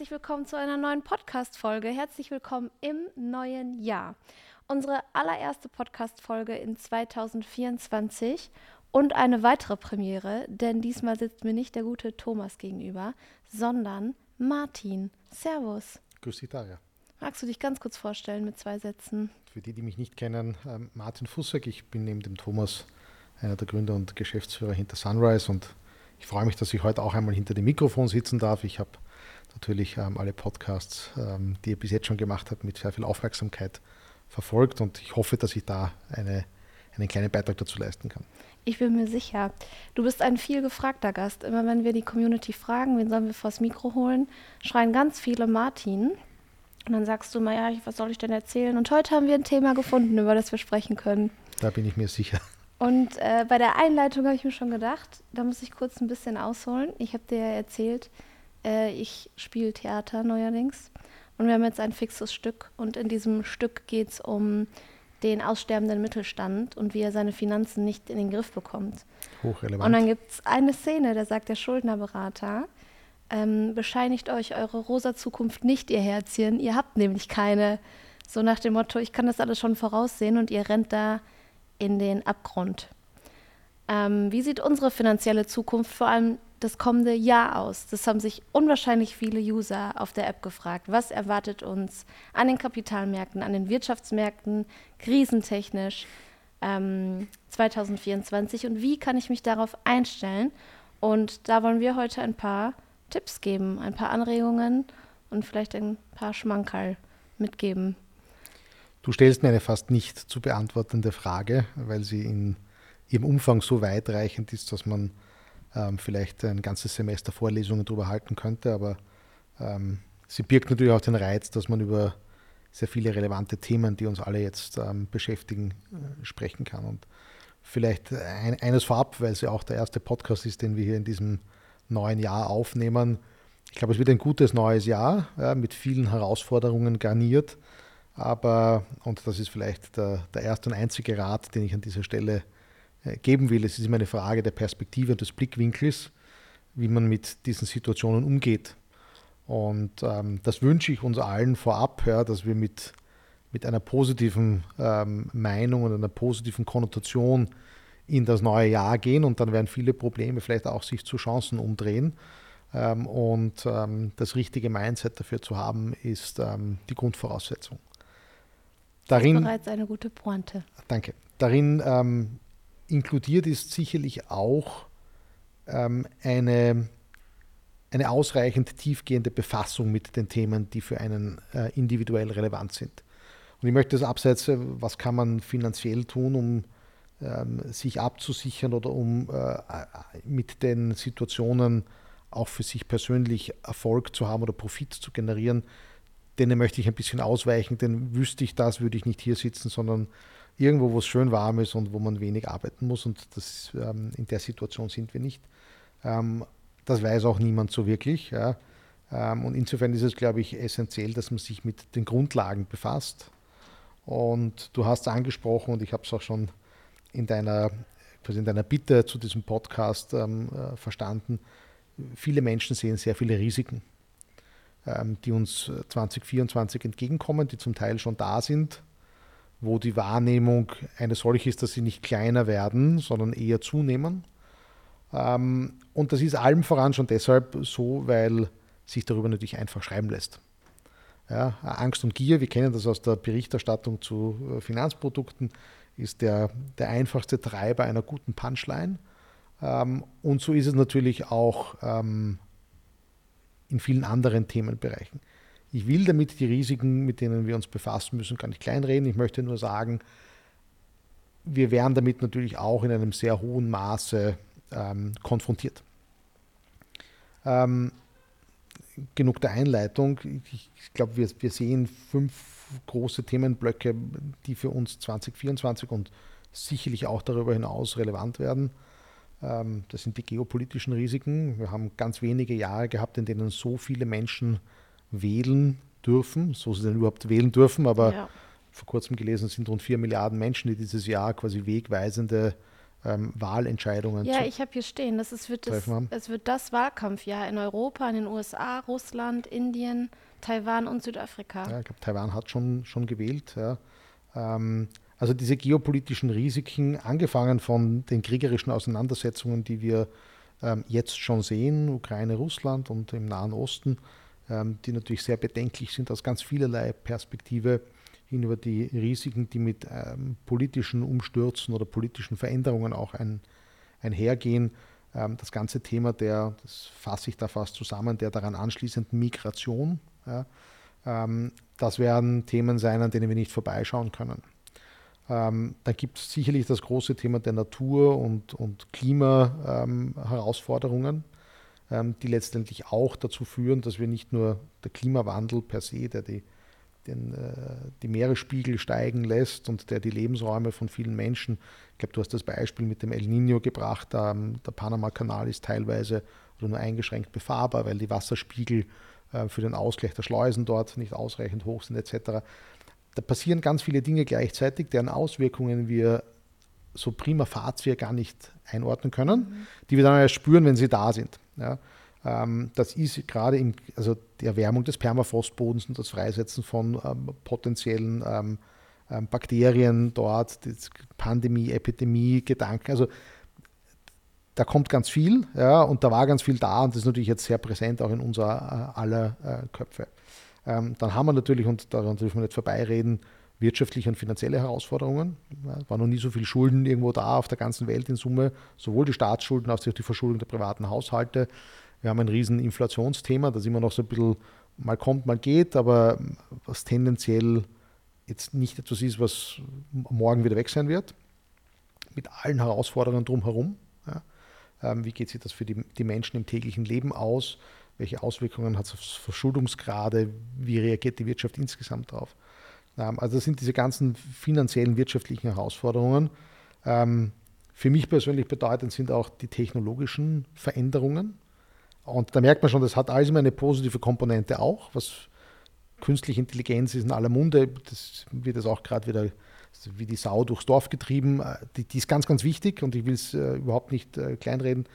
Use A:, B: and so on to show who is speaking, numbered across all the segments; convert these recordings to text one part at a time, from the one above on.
A: herzlich willkommen zu einer neuen Podcast-Folge. Herzlich willkommen im neuen Jahr. Unsere allererste Podcast-Folge in 2024 und eine weitere Premiere, denn diesmal sitzt mir nicht der gute Thomas gegenüber, sondern Martin. Servus.
B: Grüß dich, Daria.
A: Magst du dich ganz kurz vorstellen mit zwei Sätzen?
B: Für die, die mich nicht kennen, ähm, Martin Fussek. Ich bin neben dem Thomas einer der Gründer und Geschäftsführer hinter Sunrise und ich freue mich, dass ich heute auch einmal hinter dem Mikrofon sitzen darf. Ich habe natürlich ähm, alle Podcasts, ähm, die ihr bis jetzt schon gemacht habt, mit sehr viel Aufmerksamkeit verfolgt und ich hoffe, dass ich da eine, einen kleinen Beitrag dazu leisten kann.
A: Ich bin mir sicher. Du bist ein viel gefragter Gast. Immer wenn wir die Community fragen, wen sollen wir vors Mikro holen, schreien ganz viele Martin. Und dann sagst du mal, ja, was soll ich denn erzählen? Und heute haben wir ein Thema gefunden, über das wir sprechen können.
B: Da bin ich mir sicher.
A: Und äh, bei der Einleitung habe ich mir schon gedacht, da muss ich kurz ein bisschen ausholen. Ich habe dir ja erzählt, äh, ich spiele Theater neuerdings. Und wir haben jetzt ein fixes Stück. Und in diesem Stück geht es um den aussterbenden Mittelstand und wie er seine Finanzen nicht in den Griff bekommt.
B: Hochrelevant.
A: Und dann gibt es eine Szene, da sagt der Schuldnerberater, ähm, bescheinigt euch eure rosa Zukunft nicht, ihr Herzchen. Ihr habt nämlich keine. So nach dem Motto, ich kann das alles schon voraussehen und ihr rennt da in den Abgrund. Ähm, wie sieht unsere finanzielle Zukunft vor allem das kommende Jahr aus? Das haben sich unwahrscheinlich viele User auf der App gefragt. Was erwartet uns an den Kapitalmärkten, an den Wirtschaftsmärkten, krisentechnisch ähm, 2024 und wie kann ich mich darauf einstellen? Und da wollen wir heute ein paar Tipps geben, ein paar Anregungen und vielleicht ein paar Schmankerl mitgeben.
B: Du stellst mir eine fast nicht zu beantwortende Frage, weil sie in ihrem Umfang so weitreichend ist, dass man ähm, vielleicht ein ganzes Semester Vorlesungen darüber halten könnte. Aber ähm, sie birgt natürlich auch den Reiz, dass man über sehr viele relevante Themen, die uns alle jetzt ähm, beschäftigen, äh, sprechen kann. Und vielleicht ein, eines vorab, weil es ja auch der erste Podcast ist, den wir hier in diesem neuen Jahr aufnehmen. Ich glaube, es wird ein gutes neues Jahr ja, mit vielen Herausforderungen garniert. Aber, und das ist vielleicht der, der erste und einzige Rat, den ich an dieser Stelle geben will, es ist immer eine Frage der Perspektive und des Blickwinkels, wie man mit diesen Situationen umgeht. Und ähm, das wünsche ich uns allen vorab, ja, dass wir mit, mit einer positiven ähm, Meinung und einer positiven Konnotation in das neue Jahr gehen und dann werden viele Probleme vielleicht auch sich zu Chancen umdrehen. Ähm, und ähm, das richtige Mindset dafür zu haben, ist ähm, die Grundvoraussetzung.
A: Darin, das ist bereits eine gute Pointe.
B: Danke. Darin ähm, inkludiert ist sicherlich auch ähm, eine, eine ausreichend tiefgehende Befassung mit den Themen, die für einen äh, individuell relevant sind. Und ich möchte das abseits, äh, was kann man finanziell tun, um ähm, sich abzusichern oder um äh, mit den Situationen auch für sich persönlich Erfolg zu haben oder Profit zu generieren, denen möchte ich ein bisschen ausweichen, denn wüsste ich das, würde ich nicht hier sitzen, sondern irgendwo, wo es schön warm ist und wo man wenig arbeiten muss. Und das, ähm, in der Situation sind wir nicht. Ähm, das weiß auch niemand so wirklich. Ja. Ähm, und insofern ist es, glaube ich, essentiell, dass man sich mit den Grundlagen befasst. Und du hast es angesprochen und ich habe es auch schon in deiner, in deiner Bitte zu diesem Podcast ähm, äh, verstanden. Viele Menschen sehen sehr viele Risiken, ähm, die uns 2024 entgegenkommen, die zum Teil schon da sind, wo die Wahrnehmung eine solche ist, dass sie nicht kleiner werden, sondern eher zunehmen. Ähm, und das ist allem voran schon deshalb so, weil sich darüber natürlich einfach schreiben lässt. Ja, Angst und Gier, wir kennen das aus der Berichterstattung zu äh, Finanzprodukten, ist der, der einfachste Treiber einer guten Punchline. Ähm, und so ist es natürlich auch ähm, in vielen anderen Themenbereichen. Ich will damit die Risiken, mit denen wir uns befassen müssen, gar nicht kleinreden. Ich möchte nur sagen, wir werden damit natürlich auch in einem sehr hohen Maße ähm, konfrontiert. Ähm, genug der Einleitung. Ich, ich glaube, wir, wir sehen fünf große Themenblöcke, die für uns 2024 und sicherlich auch darüber hinaus relevant werden. Ähm, das sind die geopolitischen Risiken. Wir haben ganz wenige Jahre gehabt, in denen so viele Menschen wählen dürfen, so sie denn überhaupt wählen dürfen, aber ja. vor kurzem gelesen sind rund vier Milliarden Menschen, die dieses Jahr quasi wegweisende ähm, Wahlentscheidungen
A: Ja, ich habe hier stehen, das ist, wird das, es wird das Wahlkampfjahr in Europa, in den USA, Russland, Indien, Taiwan und Südafrika.
B: Ja, ich glaube, Taiwan hat schon, schon gewählt. Ja. Ähm, also diese geopolitischen Risiken, angefangen von den kriegerischen Auseinandersetzungen, die wir ähm, jetzt schon sehen, Ukraine, Russland und im Nahen Osten, die natürlich sehr bedenklich sind aus ganz vielerlei Perspektive hin über die Risiken, die mit ähm, politischen Umstürzen oder politischen Veränderungen auch ein, einhergehen. Ähm, das ganze Thema der, das fasse ich da fast zusammen, der daran anschließenden Migration. Ja, ähm, das werden Themen sein, an denen wir nicht vorbeischauen können. Ähm, dann gibt es sicherlich das große Thema der Natur- und, und Klimaherausforderungen, ähm, die letztendlich auch dazu führen, dass wir nicht nur der Klimawandel per se, der die den, äh, die Meeresspiegel steigen lässt und der die Lebensräume von vielen Menschen, ich glaube, du hast das Beispiel mit dem El Nino gebracht, ähm, der Panama-Kanal ist teilweise oder nur eingeschränkt befahrbar, weil die Wasserspiegel äh, für den Ausgleich der Schleusen dort nicht ausreichend hoch sind etc. Da passieren ganz viele Dinge gleichzeitig, deren Auswirkungen wir so prima facie gar nicht einordnen können, mhm. die wir dann erst spüren, wenn sie da sind. Ja. Ähm, das ist gerade im, also die Erwärmung des Permafrostbodens und das Freisetzen von ähm, potenziellen ähm, ähm Bakterien dort, Pandemie, Epidemie, Gedanken. Also da kommt ganz viel ja, und da war ganz viel da und das ist natürlich jetzt sehr präsent auch in unserer äh, aller äh, Köpfe. Ähm, dann haben wir natürlich, und daran dürfen wir nicht vorbeireden, wirtschaftliche und finanzielle Herausforderungen. Es war noch nie so viel Schulden irgendwo da auf der ganzen Welt in Summe, sowohl die Staatsschulden als auch die Verschuldung der privaten Haushalte. Wir haben ein riesen Inflationsthema, das immer noch so ein bisschen mal kommt, mal geht, aber was tendenziell jetzt nicht etwas ist, was morgen wieder weg sein wird, mit allen Herausforderungen drumherum. Ja. Ähm, wie geht sich das für die, die Menschen im täglichen Leben aus? Welche Auswirkungen hat es auf Verschuldungsgrade? Wie reagiert die Wirtschaft insgesamt darauf? Ähm, also das sind diese ganzen finanziellen, wirtschaftlichen Herausforderungen. Ähm, für mich persönlich bedeutend sind auch die technologischen Veränderungen. Und da merkt man schon, das hat alles immer eine positive Komponente auch, was künstliche Intelligenz ist in aller Munde, das wird jetzt auch gerade wieder wie die Sau durchs Dorf getrieben. Die, die ist ganz, ganz wichtig und ich will es äh, überhaupt nicht äh, kleinreden,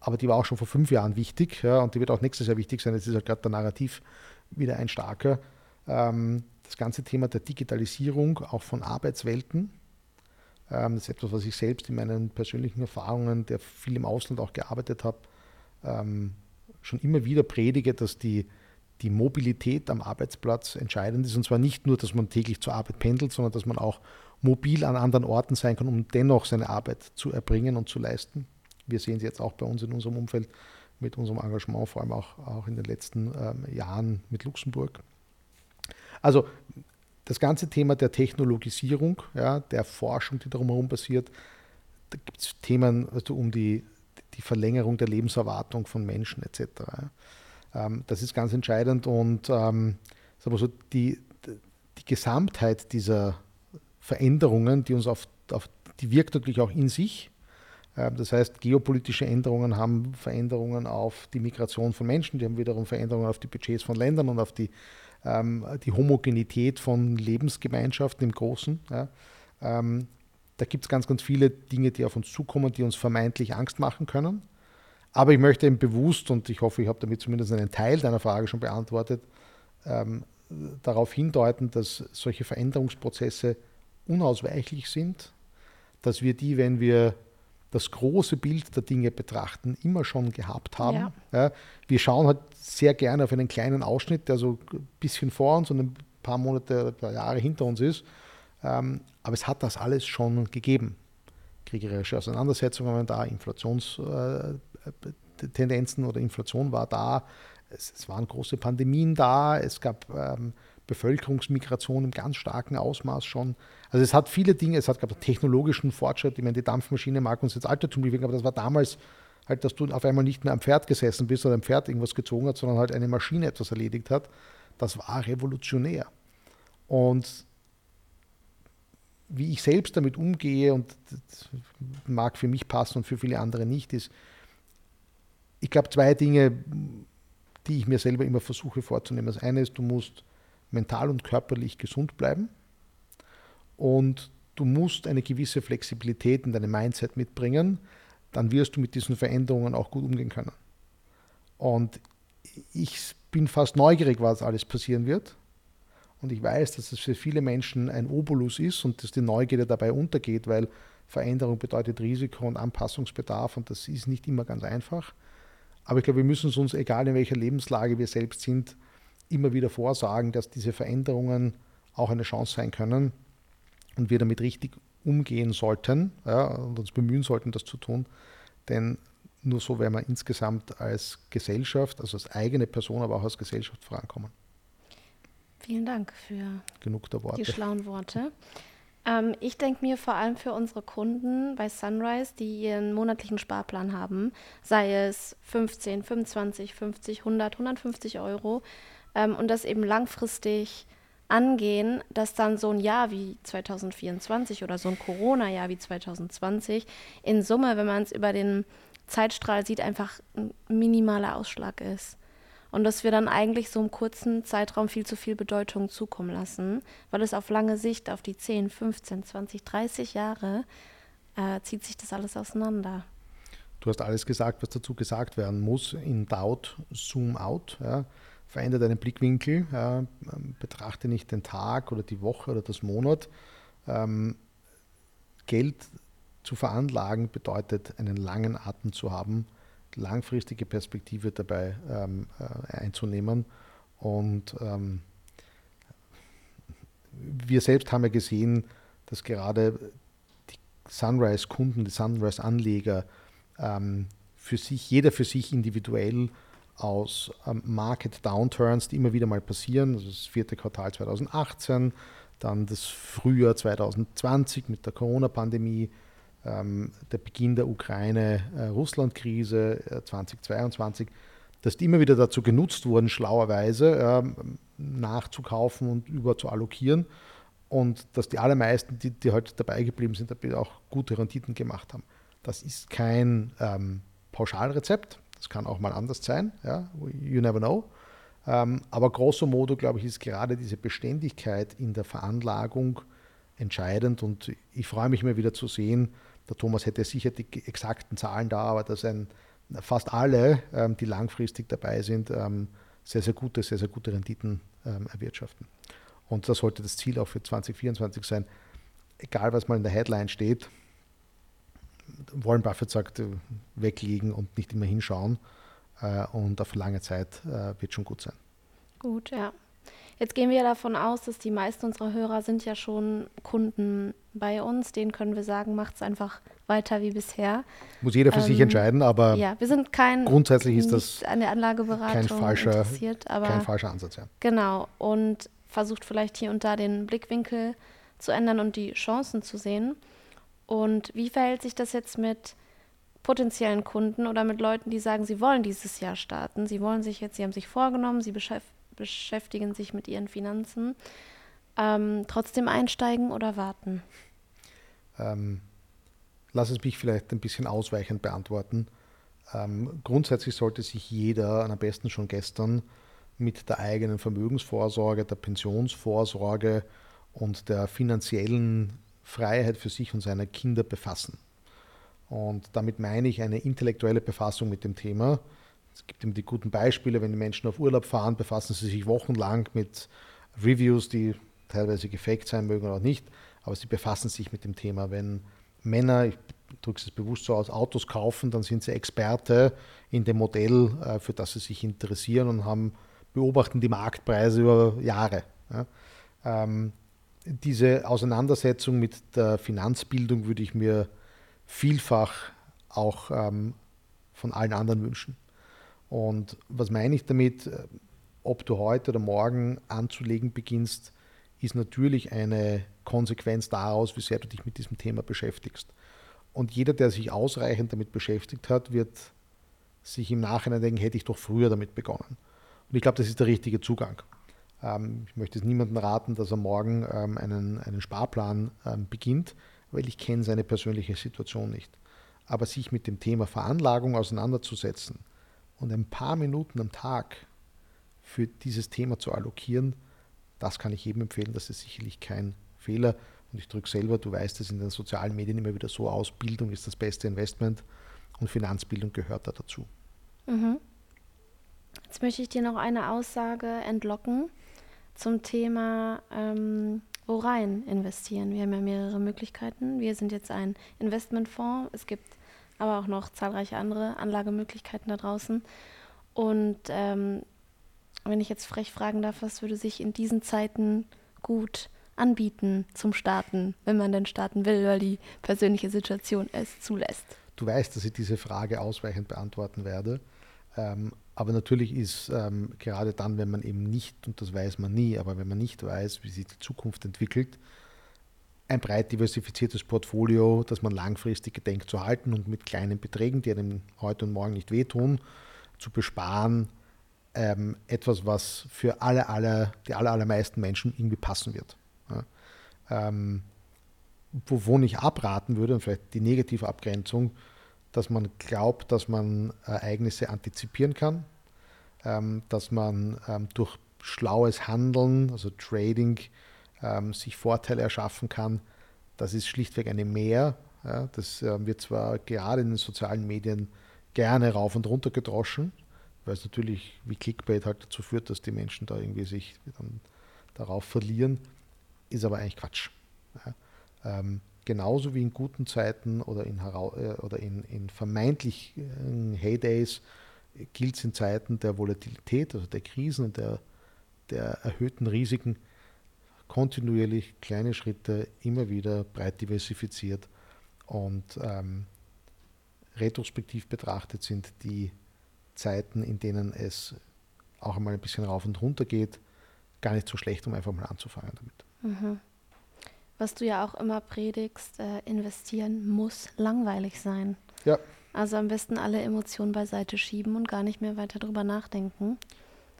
B: aber die war auch schon vor fünf Jahren wichtig ja, und die wird auch nächstes Jahr wichtig sein. Jetzt ist halt gerade der Narrativ wieder ein starker. Ähm, das ganze Thema der Digitalisierung, auch von Arbeitswelten, ähm, das ist etwas, was ich selbst in meinen persönlichen Erfahrungen, der viel im Ausland auch gearbeitet habe, ähm, schon immer wieder predige, dass die, die Mobilität am Arbeitsplatz entscheidend ist. Und zwar nicht nur, dass man täglich zur Arbeit pendelt, sondern dass man auch mobil an anderen Orten sein kann, um dennoch seine Arbeit zu erbringen und zu leisten. Wir sehen es jetzt auch bei uns in unserem Umfeld mit unserem Engagement, vor allem auch, auch in den letzten ähm, Jahren mit Luxemburg. Also das ganze Thema der Technologisierung, ja, der Forschung, die darum herum passiert, da gibt es Themen also um die die Verlängerung der Lebenserwartung von Menschen etc. Ähm, das ist ganz entscheidend und ähm, so die, die Gesamtheit dieser Veränderungen, die uns auf, auf die wirkt natürlich auch in sich. Ähm, das heißt, geopolitische Änderungen haben Veränderungen auf die Migration von Menschen, die haben wiederum Veränderungen auf die Budgets von Ländern und auf die, ähm, die Homogenität von Lebensgemeinschaften im Großen. Ja. Ähm, da gibt es ganz, ganz viele Dinge, die auf uns zukommen, die uns vermeintlich Angst machen können. Aber ich möchte eben bewusst, und ich hoffe, ich habe damit zumindest einen Teil deiner Frage schon beantwortet, ähm, darauf hindeuten, dass solche Veränderungsprozesse unausweichlich sind, dass wir die, wenn wir das große Bild der Dinge betrachten, immer schon gehabt haben. Ja. Ja, wir schauen halt sehr gerne auf einen kleinen Ausschnitt, der so ein bisschen vor uns und ein paar Monate, ein paar Jahre hinter uns ist ähm, aber es hat das alles schon gegeben. Kriegerische Auseinandersetzungen waren da, Inflationstendenzen äh, oder Inflation war da, es, es, waren große Pandemien da, es gab ähm, Bevölkerungsmigration im ganz starken Ausmaß schon. Also es hat viele Dinge, es hat gab technologischen Fortschritt, ich meine, die Dampfmaschine mag uns jetzt altertümlich wirken, aber das war damals halt, dass du auf einmal nicht mehr am Pferd gesessen bist oder am Pferd irgendwas gezogen hat, sondern halt eine Maschine etwas erledigt hat. Das war revolutionär. Und wie ich selbst damit umgehe, und mag für mich passen und für viele andere nicht, ist, ich glaube, zwei Dinge, die ich mir selber immer versuche vorzunehmen. Das eine ist, du musst mental und körperlich gesund bleiben. Und du musst eine gewisse Flexibilität in deinem Mindset mitbringen, dann wirst du mit diesen Veränderungen auch gut umgehen können. Und ich bin fast neugierig, was alles passieren wird. Und ich weiß, dass es für viele Menschen ein Obolus ist und dass die Neugierde dabei untergeht, weil Veränderung bedeutet Risiko und Anpassungsbedarf und das ist nicht immer ganz einfach. Aber ich glaube, wir müssen es uns, egal in welcher Lebenslage wir selbst sind, immer wieder vorsagen, dass diese Veränderungen auch eine Chance sein können und wir damit richtig umgehen sollten ja, und uns bemühen sollten, das zu tun. Denn nur so werden wir insgesamt als Gesellschaft, also als eigene Person, aber auch als Gesellschaft vorankommen.
A: Vielen Dank für die schlauen Worte. Ähm, ich denke mir vor allem für unsere Kunden bei Sunrise, die ihren monatlichen Sparplan haben, sei es 15, 25, 50, 100, 150 Euro, ähm, und das eben langfristig angehen, dass dann so ein Jahr wie 2024 oder so ein Corona-Jahr wie 2020 in Summe, wenn man es über den Zeitstrahl sieht, einfach ein minimaler Ausschlag ist. Und dass wir dann eigentlich so im kurzen Zeitraum viel zu viel Bedeutung zukommen lassen, weil es auf lange Sicht, auf die 10, 15, 20, 30 Jahre, äh, zieht sich das alles auseinander.
B: Du hast alles gesagt, was dazu gesagt werden muss. In Doubt, Zoom out. Ja verändere deinen Blickwinkel, ähm, betrachte nicht den Tag oder die Woche oder das Monat. Ähm, Geld zu veranlagen bedeutet, einen langen Atem zu haben, langfristige Perspektive dabei ähm, äh, einzunehmen. Und ähm, wir selbst haben ja gesehen, dass gerade die Sunrise-Kunden, die Sunrise-Anleger ähm, für sich, jeder für sich individuell aus ähm, Market Downturns, die immer wieder mal passieren. Also das vierte Quartal 2018, dann das Frühjahr 2020 mit der Corona-Pandemie, ähm, der Beginn der Ukraine-Russland-Krise äh, 2022, dass die immer wieder dazu genutzt wurden, schlauerweise äh, nachzukaufen und über zu allokieren und dass die allermeisten, die, die heute dabei geblieben sind, auch gute Renditen gemacht haben. Das ist kein ähm, Pauschalrezept, das kann auch mal anders sein, ja, you never know. Ähm, aber grosso modo, glaube ich, ist gerade diese Beständigkeit in der Veranlagung entscheidend und ich freue mich immer wieder zu sehen, der Thomas hätte sicher die exakten Zahlen da, aber dass ein, fast alle, ähm, die langfristig dabei sind, ähm, sehr, sehr gute, sehr, sehr gute Renditen erwirtschaften. Und das sollte das Ziel auch für 2024 sein. Egal, was mal in der Headline steht, Warren Buffett sagt, äh, weglegen und nicht immer hinschauen. Äh, und auf lange Zeit äh, wird schon gut sein.
A: Gut, ja. Jetzt gehen wir davon aus, dass die meisten unserer Hörer sind ja schon Kunden bei uns. Denen können wir sagen, macht es einfach weiter wie bisher.
B: Muss jeder für ähm, sich entscheiden, aber
A: ja, wir sind kein
B: grundsätzlich ist das
A: an der Anlageberatung
B: kein falscher,
A: interessiert, aber
B: kein falscher Ansatz. Ja.
A: Genau und versucht vielleicht hier und da den Blickwinkel zu ändern und die Chancen zu sehen. Und wie verhält sich das jetzt mit potenziellen Kunden oder mit Leuten, die sagen, sie wollen dieses Jahr starten, sie wollen sich jetzt, sie haben sich vorgenommen, sie beschäftigen sich mit ihren Finanzen, ähm, trotzdem einsteigen oder warten?
B: Ähm, lass es mich vielleicht ein bisschen ausweichend beantworten. Ähm, grundsätzlich sollte sich jeder, am besten schon gestern, mit der eigenen Vermögensvorsorge, der Pensionsvorsorge und der finanziellen Freiheit für sich und seine Kinder befassen. Und damit meine ich eine intellektuelle Befassung mit dem Thema. Es gibt eben die guten Beispiele, wenn die Menschen auf Urlaub fahren, befassen sie sich wochenlang mit Reviews, die teilweise gefaked sein mögen oder nicht, aber sie befassen sich mit dem Thema. Wenn Männer, ich drücke es bewusst so aus, Autos kaufen, dann sind sie Experte in dem Modell, äh, für das sie sich interessieren und haben, beobachten die Marktpreise über Jahre. Ähm, diese Auseinandersetzung mit der Finanzbildung würde ich mir vielfach auch ähm, von allen anderen wünschen. Und was meine ich damit? Ob du heute oder morgen anzulegen beginnst, ist natürlich eine Konsequenz daraus, wie sehr du dich mit diesem Thema beschäftigst. Und jeder, der sich ausreichend damit beschäftigt hat, wird sich im Nachhinein denken, hätte ich doch früher damit begonnen. Und ich glaube, das ist der richtige Zugang. Ähm, ich möchte es niemandem raten, dass er morgen ähm, einen, einen Sparplan ähm, beginnt, weil ich kenne seine persönliche Situation nicht. Aber sich mit dem Thema Veranlagung auseinanderzusetzen und ein paar Minuten am Tag für dieses Thema zu allokieren, das kann ich jedem empfehlen. Das ist sicherlich kein Fehler. Und ich drücke selber, du weißt es in den sozialen Medien immer wieder so aus, Bildung ist das beste Investment und Finanzbildung gehört da dazu.
A: Mhm. Jetzt möchte ich dir noch eine Aussage entlocken zum Thema, ähm, worein investieren. Wir haben ja mehrere Möglichkeiten. Wir sind jetzt ein Investmentfonds. Es gibt aber auch noch zahlreiche andere Anlagemöglichkeiten da draußen. Und ähm, wenn ich jetzt frech fragen darf, was würde sich in diesen Zeiten gut anbieten zum Starten, wenn man denn starten will, weil die persönliche Situation es zulässt?
B: Du weißt, dass ich diese Frage ausweichend beantworten werde. Ähm, aber natürlich ist ähm, gerade dann, wenn man eben nicht, und das weiß man nie, aber wenn man nicht weiß, wie sich die Zukunft entwickelt, ein breit diversifiziertes Portfolio, das man langfristig gedenkt zu halten und mit kleinen Beträgen, die einem heute und morgen nicht wehtun, zu besparen, ähm, etwas, was für alle, alle, die aller, allermeisten Menschen irgendwie passen wird. Ja. Ähm, wovon ich abraten würde, und vielleicht die negative Abgrenzung, dass man glaubt, dass man Ereignisse antizipieren kann, ähm, dass man ähm, durch schlaues Handeln, also Trading, ähm, sich Vorteile erschaffen kann. Das ist schlichtweg eine Mehr. Das wird zwar gerade in den sozialen Medien gerne rauf und runter gedroschen, weil es natürlich wie Clickbait halt dazu führt, dass die Menschen da irgendwie sich darauf verlieren, ist aber eigentlich Quatsch. Genauso wie in guten Zeiten oder in, äh, oder in, in vermeintlich Heydays gilt es in Zeiten der Volatilität, also der Krisen und der, der erhöhten Risiken, kontinuierlich kleine Schritte immer wieder breit diversifiziert und ähm, retrospektiv betrachtet sind die Zeiten, in denen es auch einmal ein bisschen rauf und runter geht, gar nicht so schlecht, um einfach mal anzufangen damit.
A: Mhm was du ja auch immer predigst, äh, investieren muss langweilig sein.
B: Ja.
A: Also am besten alle Emotionen beiseite schieben und gar nicht mehr weiter drüber nachdenken.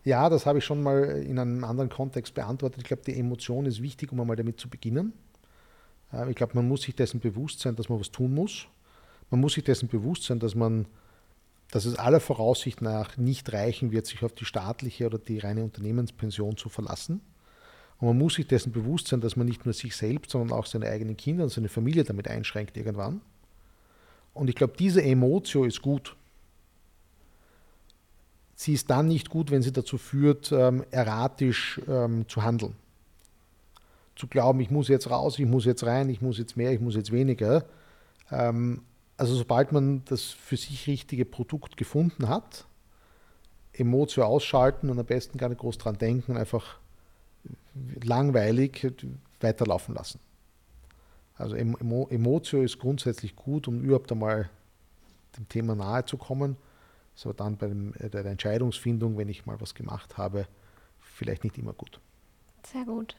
B: Ja, das habe ich schon mal in einem anderen Kontext beantwortet. Ich glaube, die Emotion ist wichtig, um einmal damit zu beginnen. Äh, ich glaube, man muss sich dessen bewusst sein, dass man was tun muss. Man muss sich dessen bewusst sein, dass man, dass es aller Voraussicht nach nicht reichen wird, sich auf die staatliche oder die reine Unternehmenspension zu verlassen. Und man muss sich dessen bewusst sein, dass man nicht nur sich selbst, sondern auch seine eigenen Kinder und seine Familie damit einschränkt irgendwann. Und ich glaube, diese Emotio ist gut. Sie ist dann nicht gut, wenn sie dazu führt, ähm, erratisch ähm, zu handeln. Zu glauben, ich muss jetzt raus, ich muss jetzt rein, ich muss jetzt mehr, ich muss jetzt weniger. Ähm, also sobald man das für sich richtige Produkt gefunden hat, Emotio ausschalten und am besten gar nicht groß dran denken, einfach langweilig weiterlaufen lassen. Also Emotio ist grundsätzlich gut, um überhaupt einmal dem Thema nahe zu kommen. Ist aber dann bei, äh, der Entscheidungsfindung, wenn ich mal was gemacht habe, vielleicht nicht immer gut.
A: Sehr gut.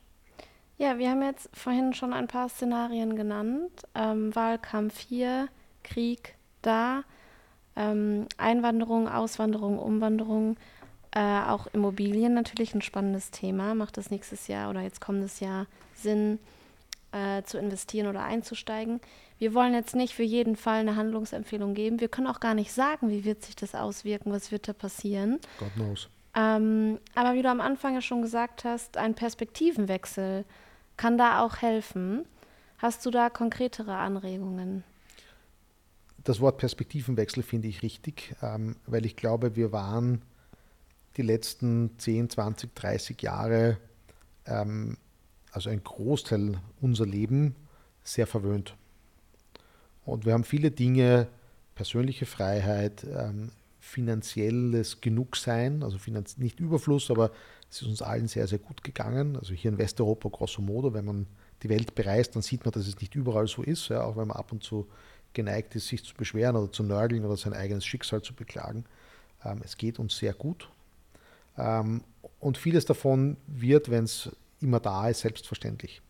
A: Ja, wir haben jetzt vorhin schon ein paar Szenarien genannt. Ähm, Wahlkampf hier, Krieg da, ähm, Einwanderung, Auswanderung, Umwanderung. Äh, auch Immobilien natürlich ein spannendes Thema. Macht es nächstes Jahr oder jetzt kommendes Jahr Sinn, äh, zu investieren oder einzusteigen? Wir wollen jetzt nicht für jeden Fall eine Handlungsempfehlung geben. Wir können auch gar nicht sagen, wie wird sich das auswirken, was wird da passieren.
B: God knows.
A: Ähm, aber wie du am Anfang ja schon gesagt hast, ein Perspektivenwechsel kann da auch helfen. Hast du da konkretere Anregungen?
B: Das Wort Perspektivenwechsel finde ich richtig, ähm, weil ich glaube, wir waren die letzten 10, 20, 30 Jahre, ähm, also ein Großteil unser Leben, sehr verwöhnt. Und wir haben viele Dinge, persönliche Freiheit, ähm, finanzielles Genugsein, also Finanz nicht Überfluss, aber es ist uns allen sehr, sehr gut gegangen. Also hier in Westeuropa grosso modo, wenn man die Welt bereist, dann sieht man, dass es nicht überall so ist, ja, auch wenn man ab und zu geneigt ist, sich zu beschweren oder zu nörgeln oder sein eigenes Schicksal zu beklagen. Ähm, es geht uns sehr gut. Ähm, und vieles davon wird, wenn es immer da ist, selbstverständlich.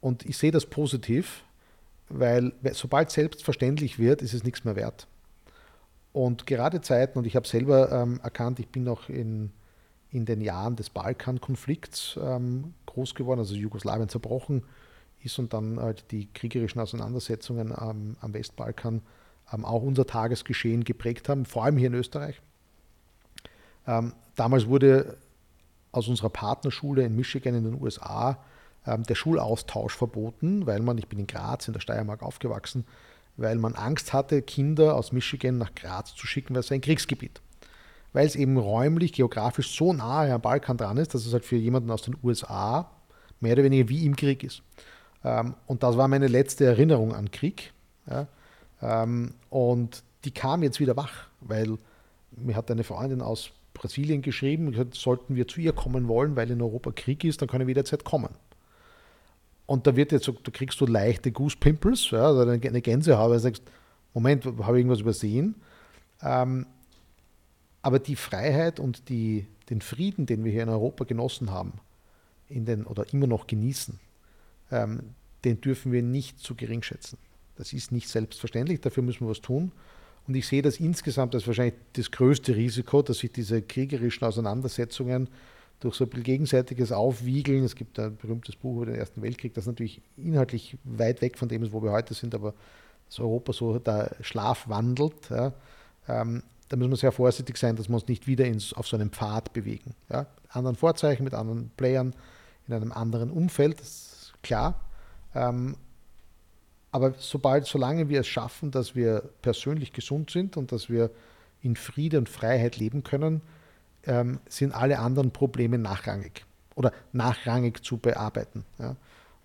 B: Und ich sehe das positiv, weil sobald selbstverständlich wird, ist es nichts mehr wert. Und gerade Zeiten, und ich habe selber ähm, erkannt, ich bin noch in, in den Jahren des Balkankonflikts ähm, groß geworden, also Jugoslawien zerbrochen ist und dann halt die kriegerischen Auseinandersetzungen ähm, am Westbalkan ähm, auch unser Tagesgeschehen geprägt haben, vor allem hier in Österreich. Ähm, damals wurde aus unserer Partnerschule in Michigan in den USA ähm, der Schulaustausch verboten, weil man, ich bin in Graz in der Steiermark aufgewachsen, weil man Angst hatte, Kinder aus Michigan nach Graz zu schicken, weil es ein Kriegsgebiet. Weil es eben räumlich, geografisch so nahe am Balkan dran ist, dass es halt für jemanden aus den USA mehr oder weniger wie im Krieg ist. Ähm, und das war meine letzte Erinnerung an Krieg. Und die kam jetzt wieder wach, weil mir hat eine Freundin aus Brasilien geschrieben, gesagt, sollten wir zu ihr kommen wollen, weil in Europa Krieg ist, dann können wir jederzeit kommen. Und da wird jetzt da kriegst du leichte Goose Pimples, ja, oder eine Gänsehaube, und sagst, Moment, habe ich irgendwas übersehen? Ähm, aber die Freiheit und die, den Frieden, den wir hier in Europa genossen haben, in den, oder immer noch genießen, ähm, den dürfen wir nicht zu gering schätzen. Das ist nicht selbstverständlich, dafür müssen wir was tun. Und ich sehe das insgesamt als wahrscheinlich das größte Risiko, dass sich diese kriegerischen Auseinandersetzungen durch so ein gegenseitiges Aufwiegeln, es gibt ein berühmtes Buch über den Ersten Weltkrieg, das natürlich inhaltlich weit weg von dem ist, wo wir heute sind, aber dass Europa so der Schlaf wandelt, ja, ähm, da müssen wir sehr vorsichtig sein, dass wir uns nicht wieder ins, auf so einen Pfad bewegen. Ja. Mit anderen Vorzeichen, mit anderen Playern, in einem anderen Umfeld, das ist klar. Ähm, aber sobald, solange wir es schaffen, dass wir persönlich gesund sind und dass wir in Friede und Freiheit leben können, ähm, sind alle anderen Probleme nachrangig oder nachrangig zu bearbeiten. Ja.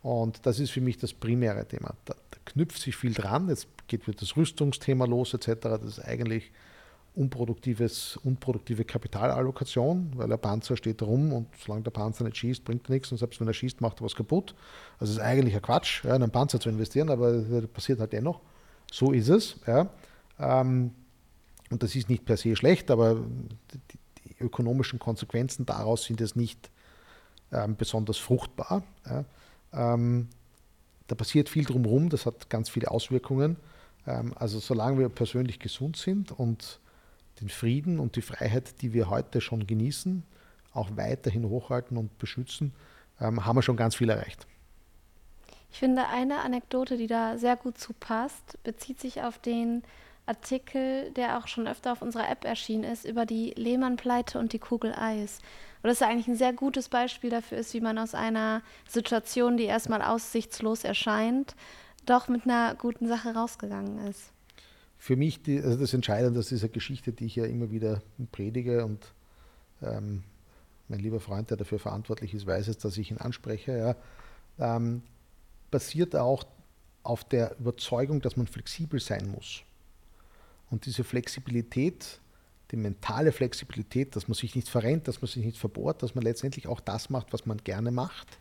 B: Und das ist für mich das primäre Thema. Da, da knüpft sich viel dran. Jetzt geht wieder das Rüstungsthema los etc. Das ist eigentlich unproduktives, unproduktive Kapitalallokation, weil der Panzer steht rum und solange der Panzer nicht schießt, bringt nichts und selbst wenn er schießt, macht er was kaputt. Also es ist eigentlich ein Quatsch, ja, in einen Panzer zu investieren, aber das passiert halt dennoch. So ist es. Ja. Ähm, und das ist nicht per se schlecht, aber die, die ökonomischen Konsequenzen daraus sind es nicht ähm, besonders fruchtbar. Ja. Ähm, da passiert viel drumherum, das hat ganz viele Auswirkungen. Also solange wir persönlich gesund sind und den Frieden und die Freiheit, die wir heute schon genießen, auch weiterhin hochhalten und beschützen, ähm, haben wir schon ganz viel erreicht.
A: Ich finde, eine Anekdote, die da sehr gut zu passt, bezieht sich auf den Artikel, der auch schon öfter auf unserer App erschienen ist, über die Lehmann-Pleite und die Kugel Eis. Und das ist eigentlich ein sehr gutes Beispiel dafür ist, wie man aus einer Situation, die erstmal aussichtslos erscheint, doch mit einer guten Sache rausgegangen ist
B: für mich die, also das Entscheidende aus dieser Geschichte, die ich ja immer wieder predige und ähm, mein lieber Freund, der dafür verantwortlich ist, weiß es, dass ich ihn anspreche, ja, ähm, basiert auch auf der Überzeugung, dass man flexibel sein muss. Und diese Flexibilität, die mentale Flexibilität, dass man sich nicht verrennt, dass man sich nicht verbohrt, dass man letztendlich auch das macht, was man gerne macht,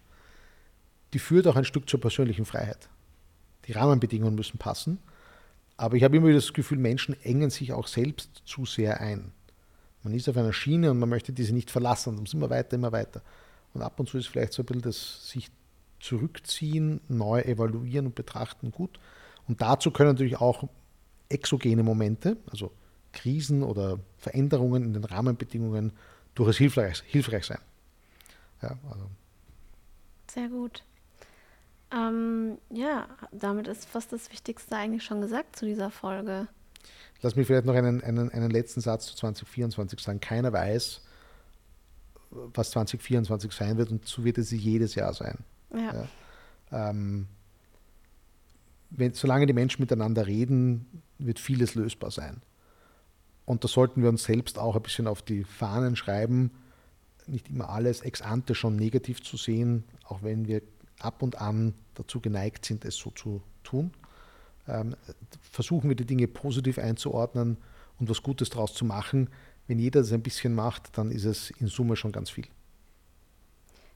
B: die führt auch ein Stück zur persönlichen Freiheit. Die Rahmenbedingungen müssen passen aber ich habe immer wieder das Gefühl, Menschen engen sich auch selbst zu sehr ein. Man ist auf einer Schiene und man möchte diese nicht verlassen und dann sind wir weiter, immer weiter. Und ab und zu ist vielleicht so ein bisschen das sich zurückziehen, neu evaluieren und betrachten gut. Und dazu können natürlich auch exogene Momente, also Krisen oder Veränderungen in den Rahmenbedingungen durchaus hilfreich, hilfreich sein. Ja,
A: also. Sehr gut. Ähm, ja, damit ist fast das Wichtigste eigentlich schon gesagt zu dieser Folge.
B: Lass mich vielleicht noch einen, einen, einen letzten Satz zu 2024 sagen. Keiner weiß, was 2024 sein wird und so wird es jedes Jahr sein. Ja. ja. Ähm, wenn, solange die Menschen miteinander reden, wird vieles lösbar sein. Und da sollten wir uns selbst auch ein bisschen auf die Fahnen schreiben, nicht immer alles ex ante schon negativ zu sehen, auch wenn wir ab und an dazu geneigt sind, es so zu tun. Ähm, versuchen wir die Dinge positiv einzuordnen und was Gutes daraus zu machen. Wenn jeder das ein bisschen macht, dann ist es in Summe schon ganz viel.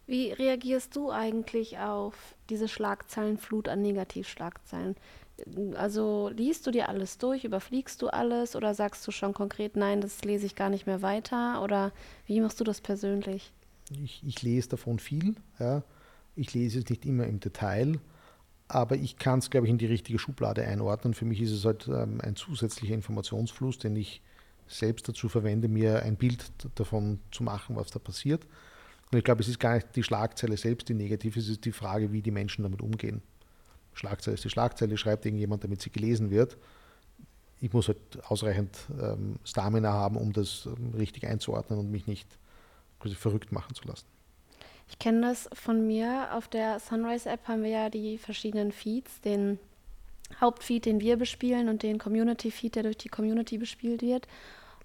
A: Wie reagierst du eigentlich auf diese Schlagzeilenflut an Negativschlagzeilen? Also liest du dir alles durch, überfliegst du alles oder sagst du schon konkret, nein, das lese ich gar nicht mehr weiter? Oder wie machst du das persönlich?
B: Ich, ich lese davon viel. Ja. Ich lese es nicht immer im Detail, aber ich kann es, glaube ich, in die richtige Schublade einordnen. Für mich ist es halt ähm, ein zusätzlicher Informationsfluss, den ich selbst dazu verwende, mir ein Bild davon zu machen, was da passiert. Und ich glaube, es ist gar nicht die Schlagzeile selbst, die negativ ist, es ist die Frage, wie die Menschen damit umgehen. Schlagzeile ist die Schlagzeile, schreibt irgendjemand, damit sie gelesen wird. Ich muss halt ausreichend ähm, Stamina haben, um das ähm, richtig einzuordnen und mich nicht quasi verrückt machen zu lassen.
A: Ich kenne das von mir. Auf der Sunrise-App haben wir ja die verschiedenen Feeds, den Hauptfeed, den wir bespielen und den Community-Feed, der durch die Community bespielt wird.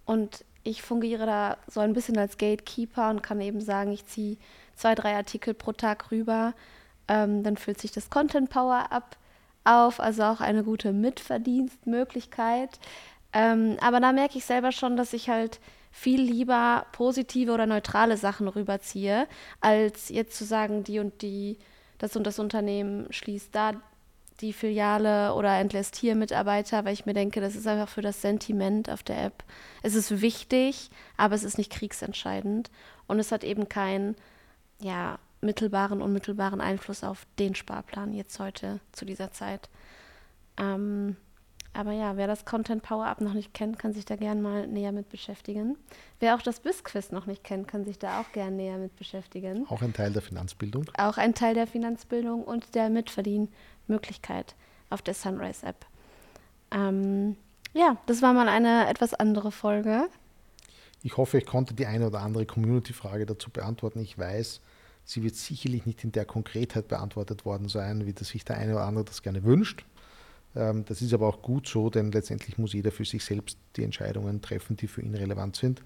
A: Und ich fungiere da so ein bisschen als Gatekeeper und kann eben sagen, ich ziehe zwei, drei Artikel pro Tag rüber. Ähm, dann füllt sich das Content Power ab auf, also auch eine gute Mitverdienstmöglichkeit. Ähm, aber da merke ich selber schon, dass ich halt viel lieber positive oder neutrale Sachen rüberziehe, als jetzt zu sagen, die und die, das und das Unternehmen schließt da die Filiale oder entlässt hier Mitarbeiter, weil ich mir denke, das ist einfach für das Sentiment auf der App. Es ist wichtig, aber es ist nicht kriegsentscheidend und es hat eben keinen ja, mittelbaren, unmittelbaren Einfluss auf den Sparplan jetzt heute zu dieser Zeit. Ähm, aber ja, wer das Content Power Up noch nicht kennt, kann sich da gerne mal näher mit beschäftigen. Wer auch das BIS-Quiz noch nicht kennt, kann sich da auch gerne näher mit beschäftigen.
B: Auch ein Teil der Finanzbildung.
A: Auch ein Teil der Finanzbildung und der Mitverdienmöglichkeit auf der Sunrise App. Ähm, ja, das war mal eine etwas andere Folge.
B: Ich hoffe, ich konnte die eine oder andere Community-Frage dazu beantworten. Ich weiß, sie wird sicherlich nicht in der Konkretheit beantwortet worden sein, wie das sich der eine oder andere das gerne wünscht. Ähm, das ist aber auch gut so, denn letztendlich muss jeder für sich selbst die Entscheidungen treffen, die für ihn relevant sind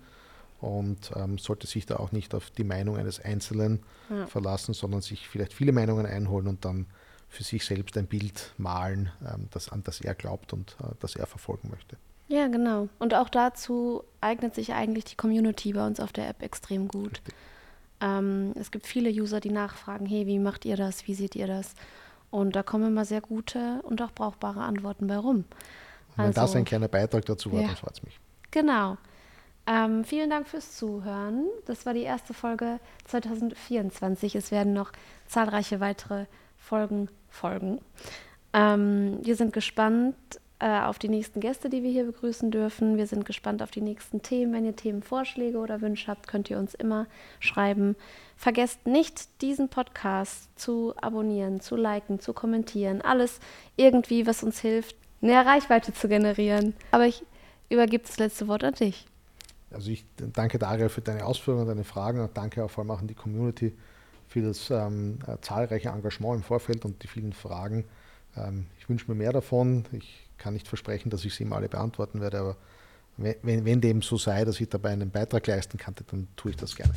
B: und ähm, sollte sich da auch nicht auf die Meinung eines Einzelnen ja. verlassen, sondern sich vielleicht viele Meinungen einholen und dann für sich selbst ein Bild malen, ähm, das, an das er glaubt und äh, das er verfolgen möchte.
A: Ja, genau. Und auch dazu eignet sich eigentlich die Community bei uns auf der App extrem gut. Ähm, es gibt viele User, die nachfragen, hey, wie macht ihr das? Wie seht ihr das? Und da kommen immer sehr gute und auch brauchbare Antworten bei rum.
B: wenn also, das ein kleiner Beitrag dazu war, ja. dann freut es mich.
A: Genau. Ähm, vielen Dank fürs Zuhören. Das war die erste Folge 2024. Es werden noch zahlreiche weitere Folgen folgen. Ähm, wir sind gespannt äh, auf die nächsten Gäste, die wir hier begrüßen dürfen. Wir sind gespannt auf die nächsten Themen. Wenn ihr Themenvorschläge oder Wünsche habt, könnt ihr uns immer schreiben. Vergesst nicht, diesen Podcast zu abonnieren, zu liken, zu kommentieren. Alles irgendwie, was uns hilft, mehr Reichweite zu generieren. Aber ich übergebe das letzte Wort an dich.
B: Also ich danke Daria für deine Ausführungen, deine Fragen und danke auch vor allem auch an die Community für das ähm, äh, zahlreiche Engagement im Vorfeld und die vielen Fragen. Ähm, ich wünsche mir mehr davon. Ich kann nicht versprechen, dass ich sie immer alle beantworten werde, aber wenn, wenn dem so sei, dass ich dabei einen Beitrag leisten kann, dann tue ich das gerne.